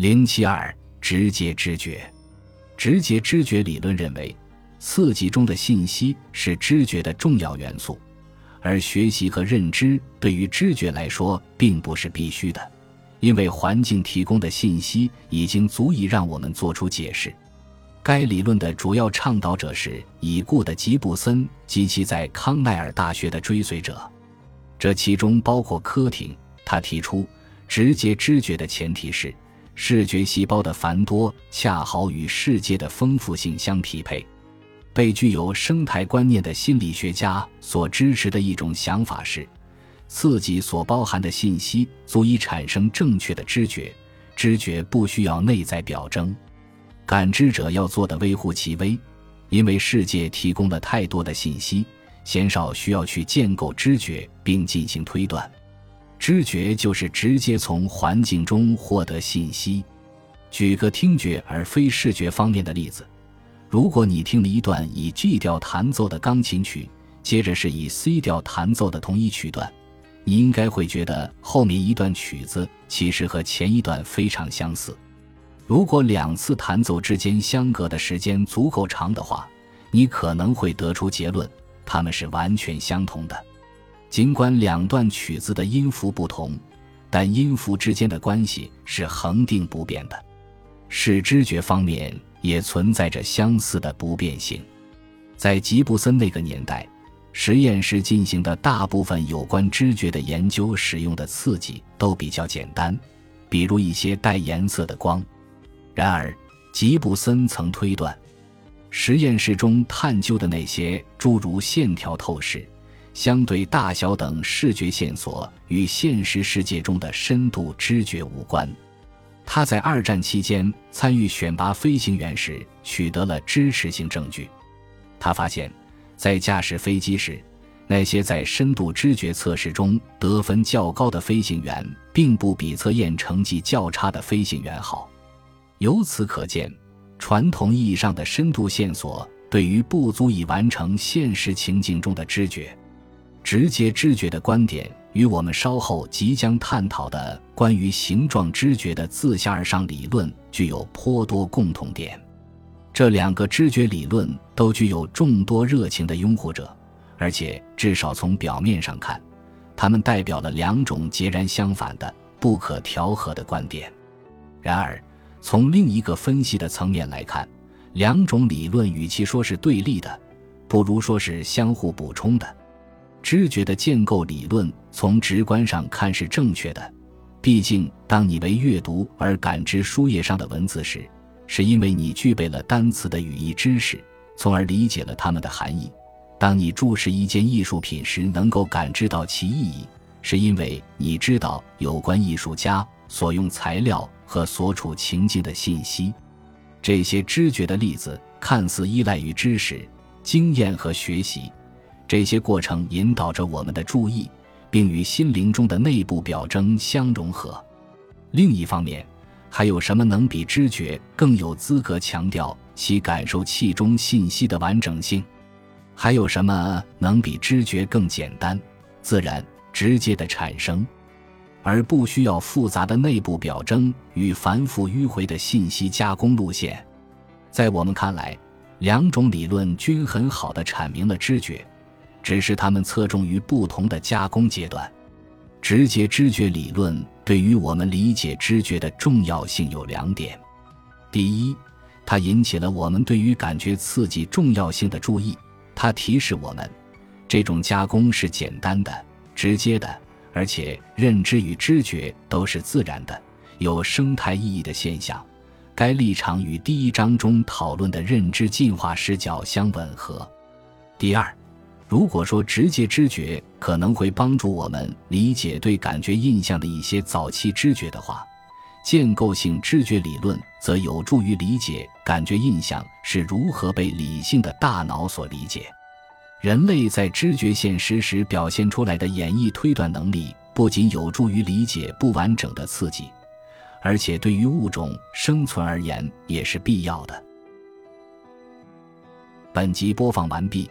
零七二直接知觉，直接知觉理论认为，刺激中的信息是知觉的重要元素，而学习和认知对于知觉来说并不是必须的，因为环境提供的信息已经足以让我们做出解释。该理论的主要倡导者是已故的吉布森及其在康奈尔大学的追随者，这其中包括科廷。他提出，直接知觉的前提是。视觉细胞的繁多恰好与世界的丰富性相匹配。被具有生态观念的心理学家所支持的一种想法是，刺激所包含的信息足以产生正确的知觉，知觉不需要内在表征。感知者要做的微乎其微，因为世界提供了太多的信息，鲜少需要去建构知觉并进行推断。知觉就是直接从环境中获得信息。举个听觉而非视觉方面的例子：如果你听了一段以 G 调弹奏的钢琴曲，接着是以 C 调弹奏的同一曲段，你应该会觉得后面一段曲子其实和前一段非常相似。如果两次弹奏之间相隔的时间足够长的话，你可能会得出结论，它们是完全相同的。尽管两段曲子的音符不同，但音符之间的关系是恒定不变的。视知觉方面也存在着相似的不变性。在吉布森那个年代，实验室进行的大部分有关知觉的研究使用的刺激都比较简单，比如一些带颜色的光。然而，吉布森曾推断，实验室中探究的那些诸如线条透视。相对大小等视觉线索与现实世界中的深度知觉无关。他在二战期间参与选拔飞行员时取得了支持性证据。他发现，在驾驶飞机时，那些在深度知觉测试中得分较高的飞行员，并不比测验成绩较差的飞行员好。由此可见，传统意义上的深度线索对于不足以完成现实情境中的知觉。直接知觉的观点与我们稍后即将探讨的关于形状知觉的自下而上理论具有颇多共同点。这两个知觉理论都具有众多热情的拥护者，而且至少从表面上看，他们代表了两种截然相反的、不可调和的观点。然而，从另一个分析的层面来看，两种理论与其说是对立的，不如说是相互补充的。知觉的建构理论从直观上看是正确的，毕竟当你为阅读而感知书页上的文字时，是因为你具备了单词的语义知识，从而理解了它们的含义；当你注视一件艺术品时，能够感知到其意义，是因为你知道有关艺术家所用材料和所处情境的信息。这些知觉的例子看似依赖于知识、经验和学习。这些过程引导着我们的注意，并与心灵中的内部表征相融合。另一方面，还有什么能比知觉更有资格强调其感受器中信息的完整性？还有什么能比知觉更简单、自然、直接的产生，而不需要复杂的内部表征与繁复迂回的信息加工路线？在我们看来，两种理论均很好的阐明了知觉。只是他们侧重于不同的加工阶段。直接知觉理论对于我们理解知觉的重要性有两点：第一，它引起了我们对于感觉刺激重要性的注意。它提示我们，这种加工是简单的、直接的，而且认知与知觉都是自然的、有生态意义的现象。该立场与第一章中讨论的认知进化视角相吻合。第二。如果说直接知觉可能会帮助我们理解对感觉印象的一些早期知觉的话，建构性知觉理论则有助于理解感觉印象是如何被理性的大脑所理解。人类在知觉现实时表现出来的演绎推断能力，不仅有助于理解不完整的刺激，而且对于物种生存而言也是必要的。本集播放完毕。